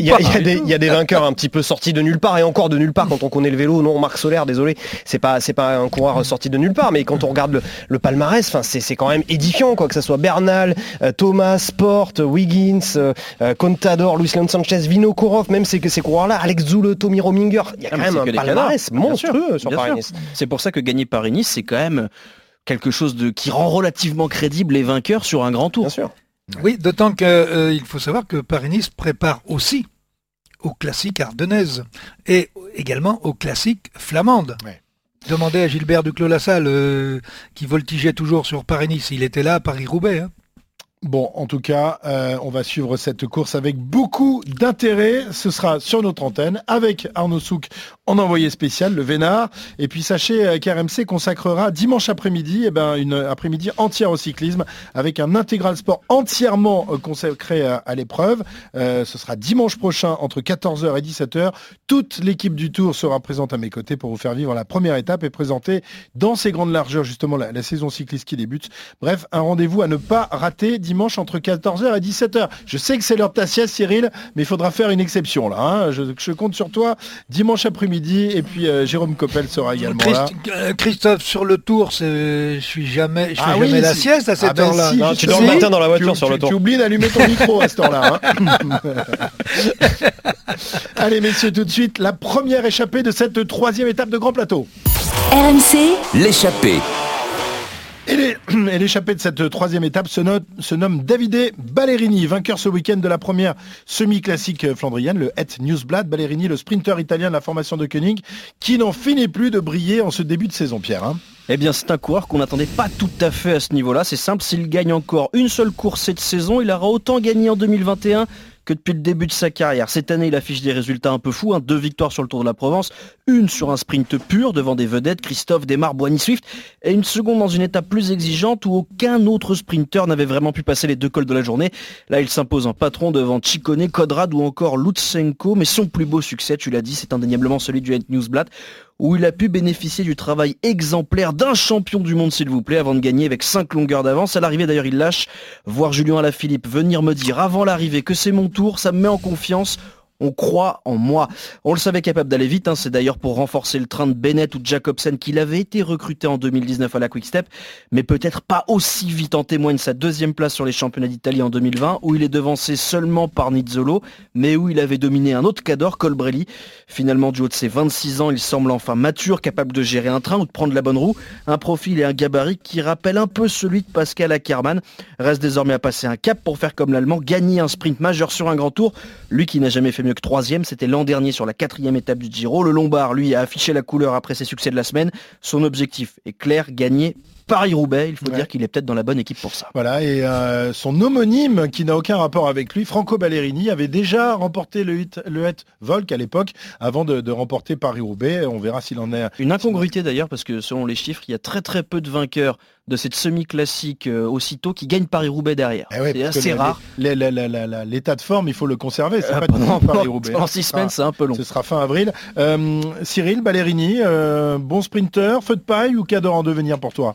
il y a des vainqueurs un petit peu sortis de nulle part et encore de nulle part quand on connaît le vélo. Non, Marc Solaire, désolé, c'est pas, pas un coureur sorti de nulle part, mais quand on regarde le, palmarès, c'est quand même édifiant, quoi, que ce soit Bernal, euh, Thomas, Sport, Wiggins, Contador, Luis Leon Sanchez, Vinokourov, même ces, ces coureurs-là, Alex Zoule, Tommy Rominger, y a quand même un palmarès monstrueux sur Paris-Nice. C'est pour ça que gagner Paris-Nice, c'est quand même quelque chose de qui rend relativement crédible les vainqueurs sur un grand tour. Bien sûr. Oui, d'autant qu'il euh, faut savoir que Paris-Nice prépare aussi aux classiques ardennaises et également aux classiques flamandes. Demandez à Gilbert Duclos-Lassalle, euh, qui voltigeait toujours sur Paris-Nice. Il était là à Paris-Roubaix. Hein. Bon, en tout cas, euh, on va suivre cette course avec beaucoup d'intérêt. Ce sera sur notre antenne avec Arnaud Souk en envoyé spécial, le Vénard. Et puis sachez qu'RMC consacrera dimanche après-midi eh ben, une après-midi entière au cyclisme avec un intégral sport entièrement consacré à, l'épreuve. ce sera dimanche prochain entre 14h et 17h. Toute l'équipe du Tour sera présente à mes côtés pour vous faire vivre la première étape et présenter dans ces grandes largeurs justement la, saison cycliste qui débute. Bref, un rendez-vous à ne pas rater dimanche entre 14h et 17h. Je sais que c'est l'heure de ta sieste Cyril, mais il faudra faire une exception là. Hein. Je, compte sur toi dimanche après-midi et puis euh, Jérôme Coppel sera également là. Euh, Christophe, sur le tour, je suis jamais, je fais ah jamais la sieste à cette ah ben heure-là. tu dors le matin dans la voiture sur le tour. Tu oublies d'allumer ton micro à cette heure-là. Hein. [laughs] Allez messieurs, tout de suite, la première échappée de cette troisième étape de Grand Plateau. RMC, l'échappée. Et l'échappée [clears throat] de cette troisième étape se, nomme Davide Ballerini, vainqueur ce week-end de la première semi-classique flandrienne, le Het Newsblad. Ballerini, le sprinter italien de la formation de Koenig, qui n'en finit plus de briller en ce début de saison, Pierre. Hein. Eh bien, c'est un coureur qu'on n'attendait pas tout à fait à ce niveau-là. C'est simple, s'il gagne encore une seule course cette saison, il aura autant gagné en 2021 que depuis le début de sa carrière. Cette année, il affiche des résultats un peu fous, hein. deux victoires sur le Tour de la Provence, une sur un sprint pur devant des vedettes, Christophe Desmar, Boigny Swift, et une seconde dans une étape plus exigeante où aucun autre sprinter n'avait vraiment pu passer les deux cols de la journée. Là, il s'impose en patron devant Chicone, Kodrad ou encore Lutsenko, mais son plus beau succès, tu l'as dit, c'est indéniablement celui du Newsblad, où il a pu bénéficier du travail exemplaire d'un champion du monde, s'il vous plaît, avant de gagner avec 5 longueurs d'avance. À l'arrivée, d'ailleurs, il lâche. Voir Julien Alaphilippe venir me dire avant l'arrivée que c'est mon tour, ça me met en confiance. On croit en moi. On le savait capable d'aller vite, hein. c'est d'ailleurs pour renforcer le train de Bennett ou Jacobsen qu'il avait été recruté en 2019 à la Quick Step, mais peut-être pas aussi vite en témoigne sa deuxième place sur les championnats d'Italie en 2020, où il est devancé seulement par Nizzolo, mais où il avait dominé un autre cador, Colbrelli. Finalement, du haut de ses 26 ans, il semble enfin mature, capable de gérer un train ou de prendre la bonne roue, un profil et un gabarit qui rappellent un peu celui de Pascal Ackermann. Reste désormais à passer un cap pour faire comme l'Allemand, gagner un sprint majeur sur un grand tour, lui qui n'a jamais fait que troisième. C'était l'an dernier sur la quatrième étape du Giro. Le Lombard, lui, a affiché la couleur après ses succès de la semaine. Son objectif est clair, gagner Paris-Roubaix, il faut dire qu'il est peut-être dans la bonne équipe pour ça. Voilà, et euh, son homonyme, qui n'a aucun rapport avec lui, Franco Ballerini, avait déjà remporté le hit, le Volk à l'époque, avant de, remporter Paris-Roubaix. On verra s'il en est... Une incongruité d'ailleurs, parce que selon les chiffres, il y a très très peu de vainqueurs de cette semi-classique euh, aussitôt qui gagnent Paris-Roubaix derrière. Eh c'est assez rare. L'état de forme, il faut le conserver. C'est euh, pas pendant, Paris-Roubaix. En six semaines, c'est un peu long. Ce sera fin avril. Cyril Ballerini, bon sprinter, feu de paille ou cadre en devenir pour toi?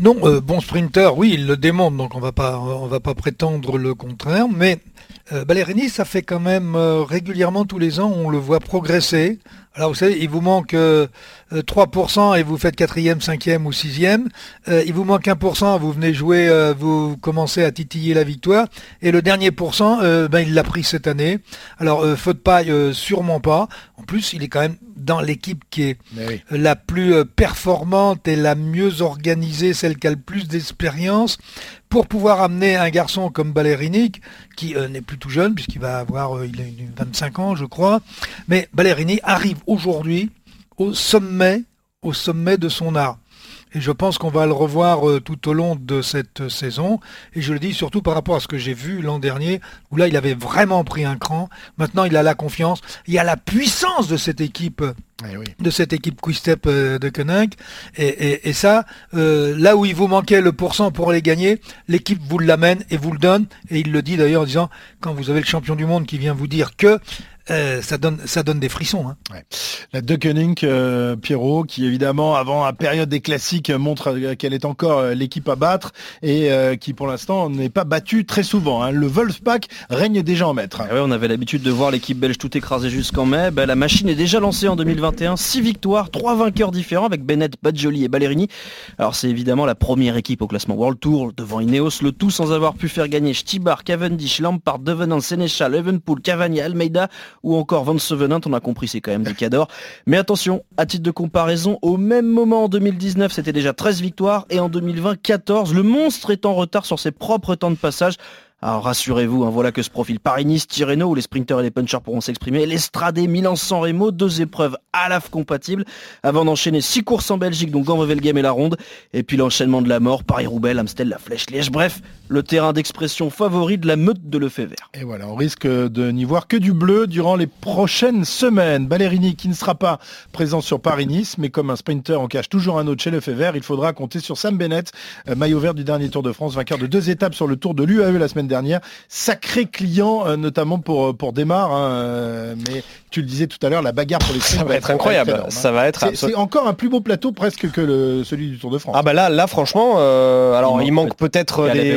non, euh, bon sprinter, oui, il le démontre, donc on va pas, on va pas prétendre le contraire. Mais euh, Ballerini, ça fait quand même euh, régulièrement tous les ans, on le voit progresser. Alors vous savez, il vous manque 3% et vous faites quatrième, cinquième ou sixième. il vous manque 1%, vous venez jouer, vous commencez à titiller la victoire. Et le dernier pourcent, ben, il l'a pris cette année. Alors faute paille, sûrement pas. En plus, il est quand même dans l'équipe qui est la plus euh, performante et la mieux organisée, celle qui a le plus d'expérience, pour pouvoir amener un garçon comme Ballerini, qui euh, n'est plus tout jeune, puisqu'il va avoir euh, il a 25 ans, je crois. Mais Ballerini arrive aujourd'hui au sommet, au sommet de son art. Et je pense qu'on va le revoir euh, tout au long de cette saison. Et je le dis surtout par rapport à ce que j'ai vu l'an dernier, où là, il avait vraiment pris un cran. Maintenant, il a la confiance. Il y a la puissance de cette équipe. Eh de cette équipe Quick-Step euh, de Koenig. Et, ça, euh, là où il vous manquait le pourcent pour les gagner, l'équipe vous l'amène et vous le donne. Et il le dit d'ailleurs en disant, quand vous avez le champion du monde qui vient vous dire que euh, ça donne ça donne des frissons. Hein. La De euh, Pierrot, qui évidemment avant la période des classiques montre qu'elle est encore euh, l'équipe à battre et qui pour l'instant n'est pas battue très souvent. Hein. Le Wolfpack règne déjà en maître. Ah on avait l'habitude de voir l'équipe belge tout écrasée jusqu'en mai. Ben, la machine est déjà lancée en 2021. Six victoires, trois vainqueurs différents avec Bennett, Badjoli et Ballerini. Alors c'est évidemment la première équipe au classement World Tour devant Ineos, le tout sans avoir pu faire gagner Stibar, Cavendish, Lampard, Devenant, Sénéchal, Evenpool, Cavani, Almeida ou encore Van Sevenant, on a compris, c'est quand même du cador. Mais attention, à titre de comparaison, au même moment en 2019, c'était déjà 13 victoires et en 2020, 14. Le monstre est en retard sur ses propres temps de passage Alors rassurez-vous, hein, voilà que ce profil Paris-Nice, Tirreno, où les sprinters et les punchers pourront s'exprimer, l'Estradé, Milan-San Remo, deux épreuves à la compatibles, avant d'enchaîner six courses en Belgique, donc Game et la Ronde, et puis l'enchaînement de la mort, Paris-Roubaix, Amstel, la Flèche, Liège, bref, le terrain d'expression favori de la meute de Lefebvre. Et voilà, on risque de n'y voir que du bleu durant les prochaines semaines. Ballerini qui ne sera pas présent sur Paris-Nice, mais comme un sprinter en cache toujours un autre chez Lefebvre, il faudra compter sur Sam Bennett, euh, maillot vert du dernier Tour de France, vainqueur de deux étapes sur le Tour de l'UAE la semaine dernière. Sacré client, euh, notamment pour, euh, pour Démarre. Hein, euh, mais tu le disais tout à l'heure, la bagarre pour les Ça va être incroyable. énorme, hein. Ça va être. C'est encore un plus beau plateau presque que le, celui du Tour de France. Ah bah là, là franchement, euh, alors il manque, peut-être des,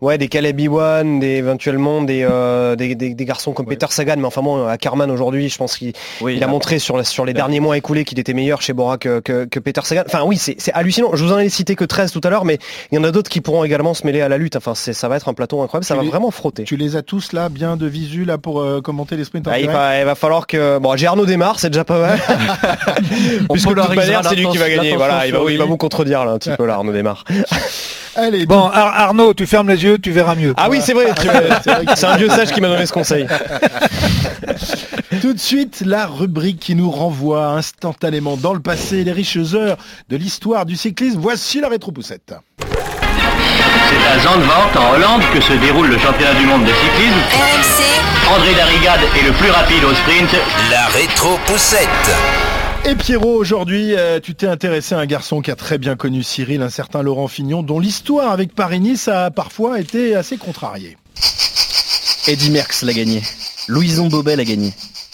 ouais, des Caleb Iwan, des éventuellement des, euh, des, des, des, garçons comme ouais. Peter Sagan, mais enfin bon, à Carman aujourd'hui, je pense qu'il oui, il a, a montré sur, la, sur les derniers mois écoulés qu'il était meilleur chez Bora que, que, que Peter Sagan. Enfin oui, c'est hallucinant. Je vous en ai cité que 13 tout à l'heure, mais il y en a d'autres qui pourront également se mêler à la lutte. Enfin, ça va être un plateau incroyable. Ça va les, vraiment frotter. Tu les as tous là, bien de visu là pour euh, commenter les sprints. Ah, il, va, il, va, falloir que bon, j'ai Arnaud démarre, c'est déjà pas mal. [laughs] Puisque de toute manière, c'est lui qui va gagner. Voilà, il va, il va vous contredire là un petit peu là, Arnaud démarre. [laughs] Allez, bon, Ar Arnaud, tu fermes les yeux, tu verras mieux. Ah oui, c'est vrai. [laughs] c'est un vieux sage qui m'a donné ce conseil. Tout de suite, la rubrique qui nous renvoie instantanément dans le passé, les riches heures de l'histoire du cyclisme. Voici la rétropoussette. C'est à Zandvoort, en Hollande, que se déroule le championnat du monde de cyclisme. RMC. André Darrigade est le plus rapide au sprint. La rétro-poussette. Et Pierrot, aujourd'hui, euh, tu t'es intéressé à un garçon qui a très bien connu Cyril, un certain Laurent Fignon, dont l'histoire avec Paris-Nice a parfois été assez contrariée. Eddie Merckx l'a gagné. Louison Bobet l'a gagné.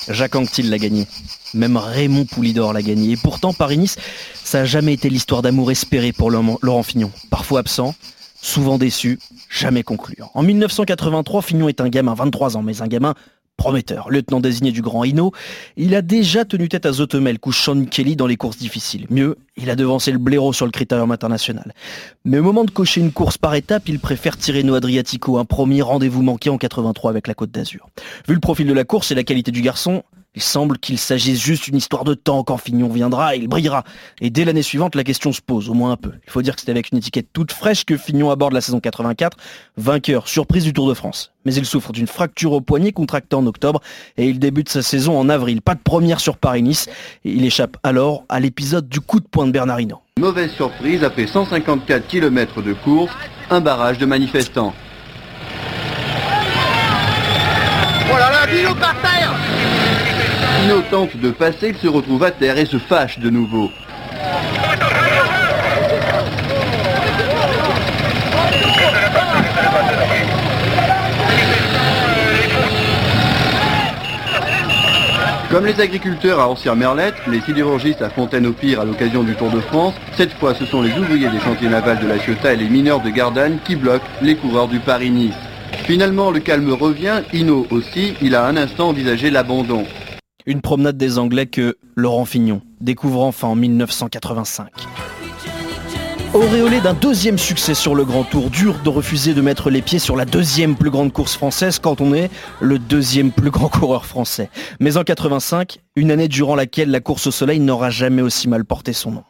Jacques Anquetil l'a gagné. Même Raymond Poulidor l'a gagné. Et pourtant, Paris-Nice, ça n'a jamais été l'histoire d'amour espérée pour Laurent Fignon. Parfois absent, souvent déçu, jamais concluant. En 1983, Fignon est un gamin, 23 ans, mais un gamin prometteur. Lieutenant désigné du Grand Hino, il a déjà tenu tête à Zotomel, couche Sean Kelly dans les courses difficiles. Mieux, il a devancé le blaireau sur le critérium international. Mais au moment de cocher une course par étape, il préfère Tirreno Adriatico, un premier rendez-vous manqué en 83 avec la Côte d'Azur. Vu le profil de la course et la qualité du garçon, il semble qu'il s'agisse juste d'une histoire de temps. Quand Fignon viendra, il brillera. Et dès l'année suivante, la question se pose, au moins un peu. Il faut dire que c'est avec une étiquette toute fraîche que Fignon aborde la saison 84, vainqueur, surprise du Tour de France. Mais il souffre d'une fracture au poignet contractée en octobre et il débute sa saison en avril. Pas de première sur Paris-Nice. Et il échappe alors à l'épisode du coup de poing de Bernardino. Mauvaise surprise, après 154 km de course, un barrage de manifestants. Oh là là, Dino par terre Pino tente de passer, il se retrouve à terre et se fâche de nouveau. Comme les agriculteurs à Orsières-Merlette, les sidérurgistes à Fontaine-au-Pire à l'occasion du Tour de France, cette fois ce sont les ouvriers des chantiers navals de la Ciotat et les mineurs de Gardanne qui bloquent les coureurs du Paris-Nice. Finalement, le calme revient, Hino aussi, il a un instant envisagé l'abandon. Une promenade des Anglais que Laurent Fignon découvre enfin en 1985. Auréolé d'un deuxième succès sur le Grand Tour, dur de refuser de mettre les pieds sur la deuxième plus grande course française quand on est le deuxième plus grand coureur français. Mais en 85, une année durant laquelle la course au soleil n'aura jamais aussi mal porté son nom.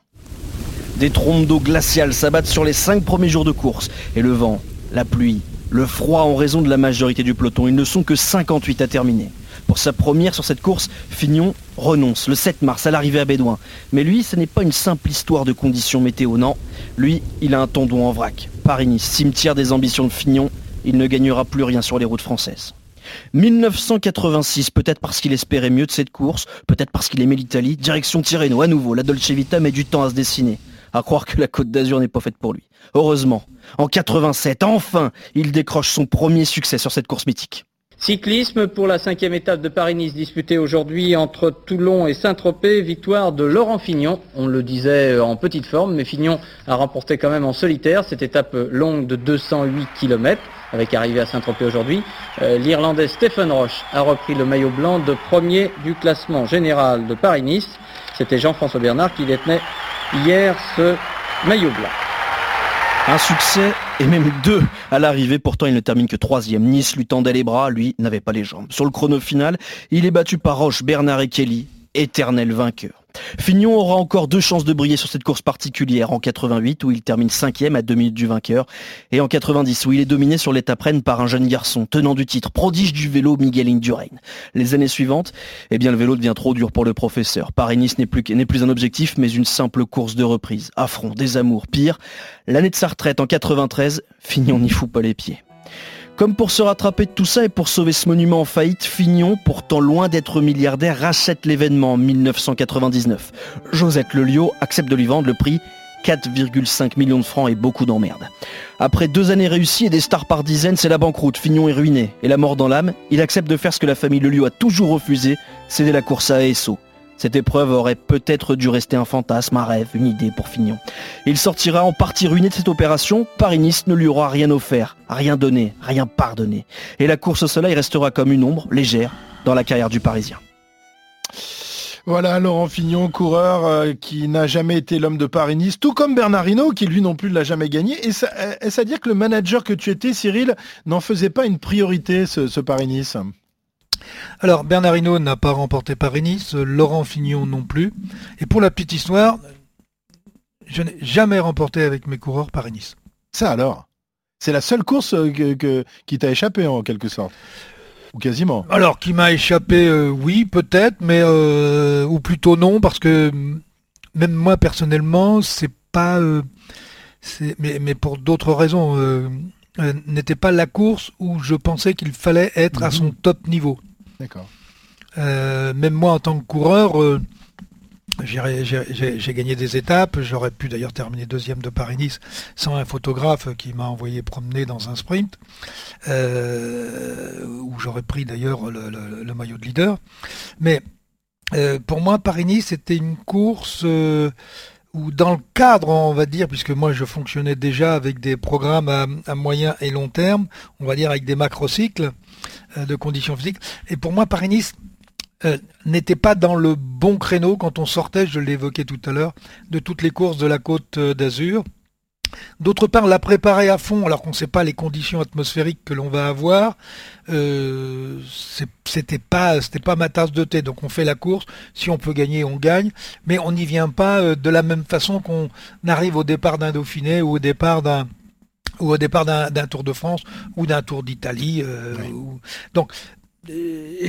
Des trompes d'eau glaciales s'abattent sur les cinq premiers jours de course et le vent, la pluie, le froid en raison de la majorité du peloton. Ils ne sont que 58 à terminer. Sa première sur cette course, Fignon renonce le 7 mars à l'arrivée à Bédouin. Mais lui, ce n'est pas une simple histoire de conditions météo, non. Lui, il a un tendon en vrac. Paris-Nice, cimetière des ambitions de Fignon, il ne gagnera plus rien sur les routes françaises. 1986, peut-être parce qu'il espérait mieux de cette course, peut-être parce qu'il aimait l'Italie, direction Tirreno à nouveau, la Dolce Vita met du temps à se dessiner. À croire que la Côte d'Azur n'est pas faite pour lui. Heureusement, en 87, enfin, il décroche son premier succès sur cette course mythique. Cyclisme pour la cinquième étape de Paris-Nice disputée aujourd'hui entre Toulon et Saint-Tropez. Victoire de Laurent Fignon. On le disait en petite forme, mais Fignon a remporté quand même en solitaire cette étape longue de 208 km avec arrivée à Saint-Tropez aujourd'hui. Euh, L'Irlandais Stephen Roche a repris le maillot blanc de premier du classement général de Paris-Nice. C'était Jean-François Bernard qui détenait hier ce maillot blanc. Un succès et même deux à l'arrivée, pourtant il ne termine que troisième. Nice lui tendait les bras, lui n'avait pas les jambes. Sur le chrono final, il est battu par Roche, Bernard et Kelly. Éternel vainqueur. Fignon aura encore deux chances de briller sur cette course particulière, en 88 où il termine cinquième à deux minutes du vainqueur, et en 90 où il est dominé sur l'étape reine par un jeune garçon, tenant du titre, prodige du vélo Miguel Indurain. Les années suivantes, eh bien le vélo devient trop dur pour le professeur. Paris-Nice n'est plus, n'est plus un objectif, mais une simple course de reprise. Affront, désamour, pire, l'année de sa retraite en 93, Fignon n'y fout pas les pieds. Comme pour se rattraper de tout ça et pour sauver ce monument en faillite, Fignon, pourtant loin d'être milliardaire, rachète l'événement en 1999. Josette Lelio accepte de lui vendre le prix 4,5 millions de francs et beaucoup d'emmerdes. Après deux années réussies et des stars par dizaines, c'est la banqueroute, Fignon est ruiné. Et la mort dans l'âme, il accepte de faire ce que la famille Lelio a toujours refusé, céder la course à ESO. Cette épreuve aurait peut-être dû rester un fantasme, un rêve, une idée pour Fignon. Il sortira en partie ruiné de cette opération, Paris-Nice ne lui aura rien offert, rien donné, rien pardonné. Et la course au soleil restera comme une ombre, légère, dans la carrière du Parisien. Voilà Laurent Fignon, coureur euh, qui n'a jamais été l'homme de Paris-Nice, tout comme Bernard Hinault, qui lui non plus ne l'a jamais gagné. Ça, est-ce à dire que le manager que tu étais, Cyril, n'en faisait pas une priorité, ce, ce Paris-Nice alors, Bernard Hinault n'a pas remporté Paris-Nice, Laurent Fignon non plus. Et pour la petite histoire, je n'ai jamais remporté avec mes coureurs Paris-Nice. Ça alors? C'est la seule course euh, qui t'a échappé en quelque sorte? Ou quasiment? Alors, qui m'a échappé, euh, oui, peut-être, mais euh, ou plutôt non, parce que même moi personnellement, c'est pas, mais, mais, pour d'autres raisons, n'était pas la course où je pensais qu'il fallait être à son mhm. top niveau. D'accord. Euh, même moi, en tant que coureur, euh, j'ai gagné des étapes. J'aurais pu d'ailleurs terminer deuxième de Paris-Nice sans un photographe qui m'a envoyé promener dans un sprint, euh, où j'aurais pris d'ailleurs le, maillot de leader. Mais pour moi, Paris-Nice, c'était une course où dans le cadre, on va dire, puisque moi je fonctionnais déjà avec des programmes à, moyen et long terme, on va dire avec des macrocycles, euh, de conditions physiques. Et pour moi, Paris-Nice euh, n'était pas dans le bon créneau quand on sortait, je l'évoquais tout à l'heure, de toutes les courses de la côte euh, d'Azur. D'autre part, la préparer à fond, alors qu'on ne sait pas les conditions atmosphériques que l'on va avoir, euh, c'était pas, pas ma tasse de thé. Donc on fait la course, si on peut gagner, on gagne, mais on n'y vient pas de la même façon qu'on arrive au départ d'un Dauphiné ou au départ d'un ou au départ d'un Tour de France ou d'un Tour d'Italie. Euh, donc, euh,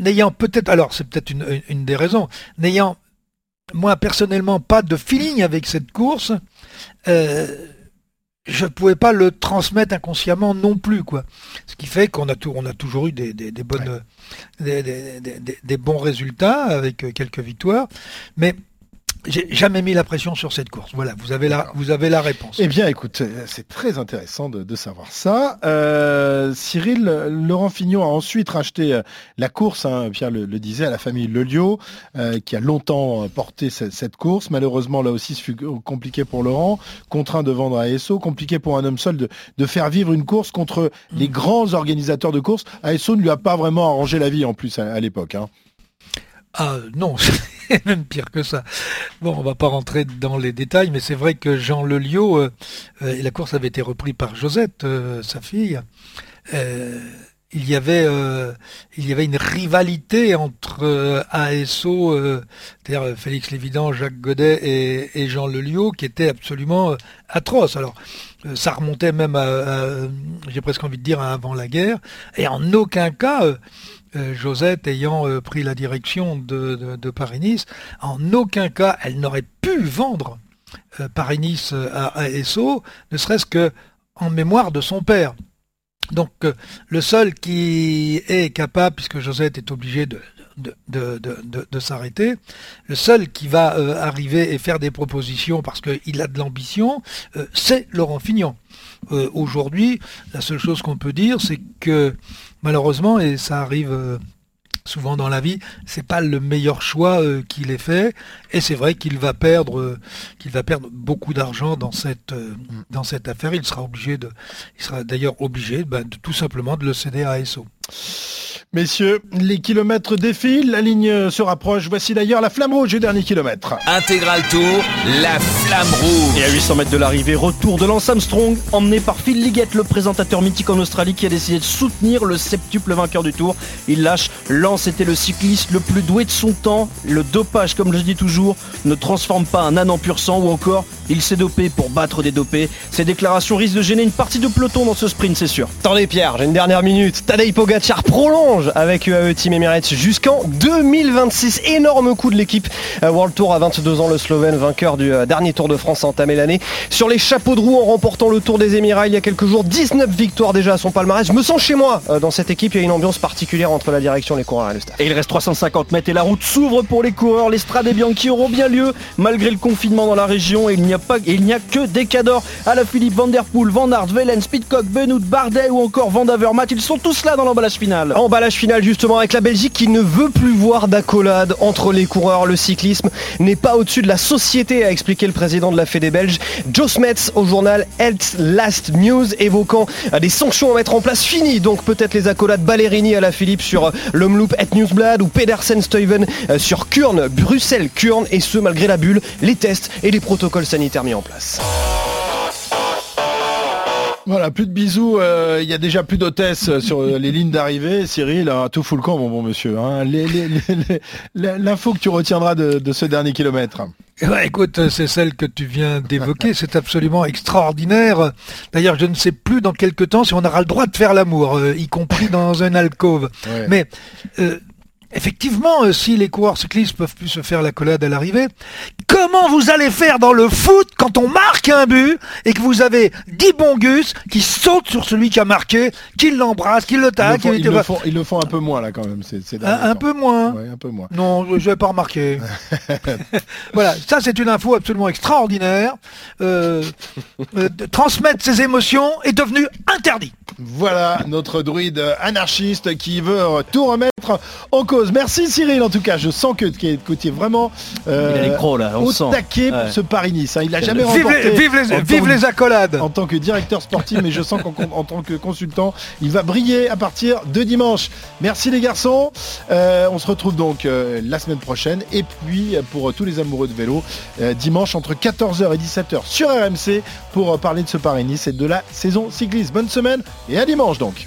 n'ayant peut-être, alors c'est peut-être une, des raisons, n'ayant moi personnellement pas de feeling avec cette course, euh, je ne pouvais pas le transmettre inconsciemment non plus, quoi. Ce qui fait qu'on a, on a toujours eu des, bonnes, des, bons résultats avec quelques victoires, mais j'ai jamais mis la pression sur cette course. Voilà, vous avez la, vous avez la réponse. Eh bien, écoute, c'est très intéressant de, savoir ça. Euh, Cyril, Laurent Fignon a ensuite racheté euh, la course, hein, Pierre le, disait, à la famille Lelio, euh, qui a longtemps porté cette, course. Malheureusement, là aussi, ce fut compliqué pour Laurent, contraint de vendre à ESSO, compliqué pour un homme seul de, faire vivre une course contre les mm. grands organisateurs de courses. ESSO ne lui a pas vraiment arrangé la vie en plus à, l'époque. Hein. Ah non, [laughs] même pire que ça. Bon, on va pas rentrer dans les détails, mais c'est vrai que Jean Lelio, euh, euh, la course avait été reprise par Josette, euh, sa fille. il y avait il y avait une rivalité entre ASO, c'est-à-dire Félix Lévident, Jacques Godet et, Jean Lelio, qui était absolument atroce. Alors ça remontait même à, j'ai presque envie de dire avant la guerre, et en aucun cas euh, Josette ayant euh, pris la direction de, Paris-Nice, en aucun cas elle n'aurait pu vendre euh, Paris-Nice à ASO, ne serait-ce que en mémoire de son père. Donc le seul qui est capable, puisque Josette est obligé de, de, s'arrêter. Le seul qui va arriver et faire des propositions parce qu'il a de l'ambition, c'est Laurent Fignon. Aujourd'hui, la seule chose qu'on peut dire, c'est que malheureusement, et ça arrive euh, souvent dans la vie, c'est pas le meilleur choix euh, qu'il ait fait, et c'est vrai qu'il va perdre, euh, qu'il va perdre beaucoup d'argent dans cette dans cette affaire. Il sera obligé de, il sera d'ailleurs obligé de tout simplement de le céder à SO. Messieurs, les kilomètres défilent, la ligne se rapproche. Voici d'ailleurs la flamme rouge du dernier kilomètre. Intégral Tour, la flamme rouge. Et à 800 mètres de l'arrivée, retour de Lance Armstrong, emmené par Phil Liggett, le présentateur mythique en Australie qui a décidé de soutenir le septuple vainqueur du tour. Il lâche, Lance était le cycliste le plus doué de son temps. Le dopage, comme je dis toujours, ne transforme pas un âne en pur sang ou encore il s'est dopé pour battre des dopés. Ces déclarations risquent de gêner une partie de peloton dans ce sprint, c'est sûr. Attendez Pierre, j'ai une dernière minute. Tadej Pogacar prolonge avec UAE Team Emirates jusqu'en 2026. Énorme coup de l'équipe euh, World Tour à 22 ans, le Slovène vainqueur du euh, dernier Tour de France a entamé l'année. Sur les chapeaux de roue en remportant le Tour des Émirats il y a quelques jours, 19 victoires déjà à son palmarès. Je me sens chez moi euh, dans cette équipe. Il y a une ambiance particulière entre la direction, les coureurs et le staff. Et il reste 350 mètres et la route s'ouvre pour les coureurs. Les Strade Bianchi auront bien lieu malgré le confinement dans la région. Et il n'y a pas, et il n'y a que des cadors à la Philippe Van Der Poel, Van Aert, Velen, Speedcock, Benoît, Bardet ou encore Van Davermaet. Ils sont tous là dans l'emballage final. Emballage final justement avec la Belgique qui ne veut plus voir d'accolade entre les coureurs. Le cyclisme n'est pas au-dessus de la société, a expliqué le président de la Fédé belge, Joe Smets au journal Health Last News, évoquant euh, des sanctions à mettre en place. Fini donc peut-être les accolades Ballerini à la Philippe sur euh, l'Omloop et Newsblad ou Pedersen Stuyven euh, sur Kurn, Bruxelles Kurn et ce malgré la bulle, les tests et les protocoles sanitaires mis en place. Voilà, plus de bisous. euh, Il y a déjà plus d'hôtesses euh, sur euh, les lignes d'arrivée. Cyril, hein, tout fout le camp, mon bon monsieur. hein. L'info que tu retiendras de, de ce dernier kilomètre. Eh ben, écoute, c'est celle que tu viens d'évoquer, c'est absolument extraordinaire. D'ailleurs, je ne sais plus dans quelques temps si on aura le droit de faire l'amour, euh, y compris dans un alcôve. Ouais. Mais euh, effectivement, euh, si les coureurs cyclistes peuvent plus se faire la collade à l'arrivée, comment vous allez faire dans le foot quand on marque un but et que vous avez 10 bons gus qui sautent sur celui qui a marqué, qui l'embrasse, qui le Ils le, tacle, font, qui- ils le font- ils le font un peu moins là quand même. Un, un peu moins. Ouais, un peu moins. Non, je n'avais pas remarqué. [laughs] voilà, ça c'est une info absolument extraordinaire. Euh, euh, de transmettre ses émotions est devenu interdit. Voilà notre druide anarchiste qui veut tout remettre en cause. Merci Cyril en tout cas. Je sens que, tu es vraiment euh, Il a les crocs, là, on au sent. taquet Ouais. ce Paris-Nice. hein. Il a jamais Vive remporté les, vive les- vive accolades. en tant que directeur sportif, mais je sens qu'en en tant que consultant, il va briller à partir de dimanche. Merci les garçons. Euh, on se retrouve donc euh, la semaine prochaine. Et puis pour euh, tous les amoureux de vélo, euh, dimanche entre 14h et 17h sur RMC pour euh, parler de ce Paris-Nice et de la saison cycliste. Bonne semaine et à dimanche donc.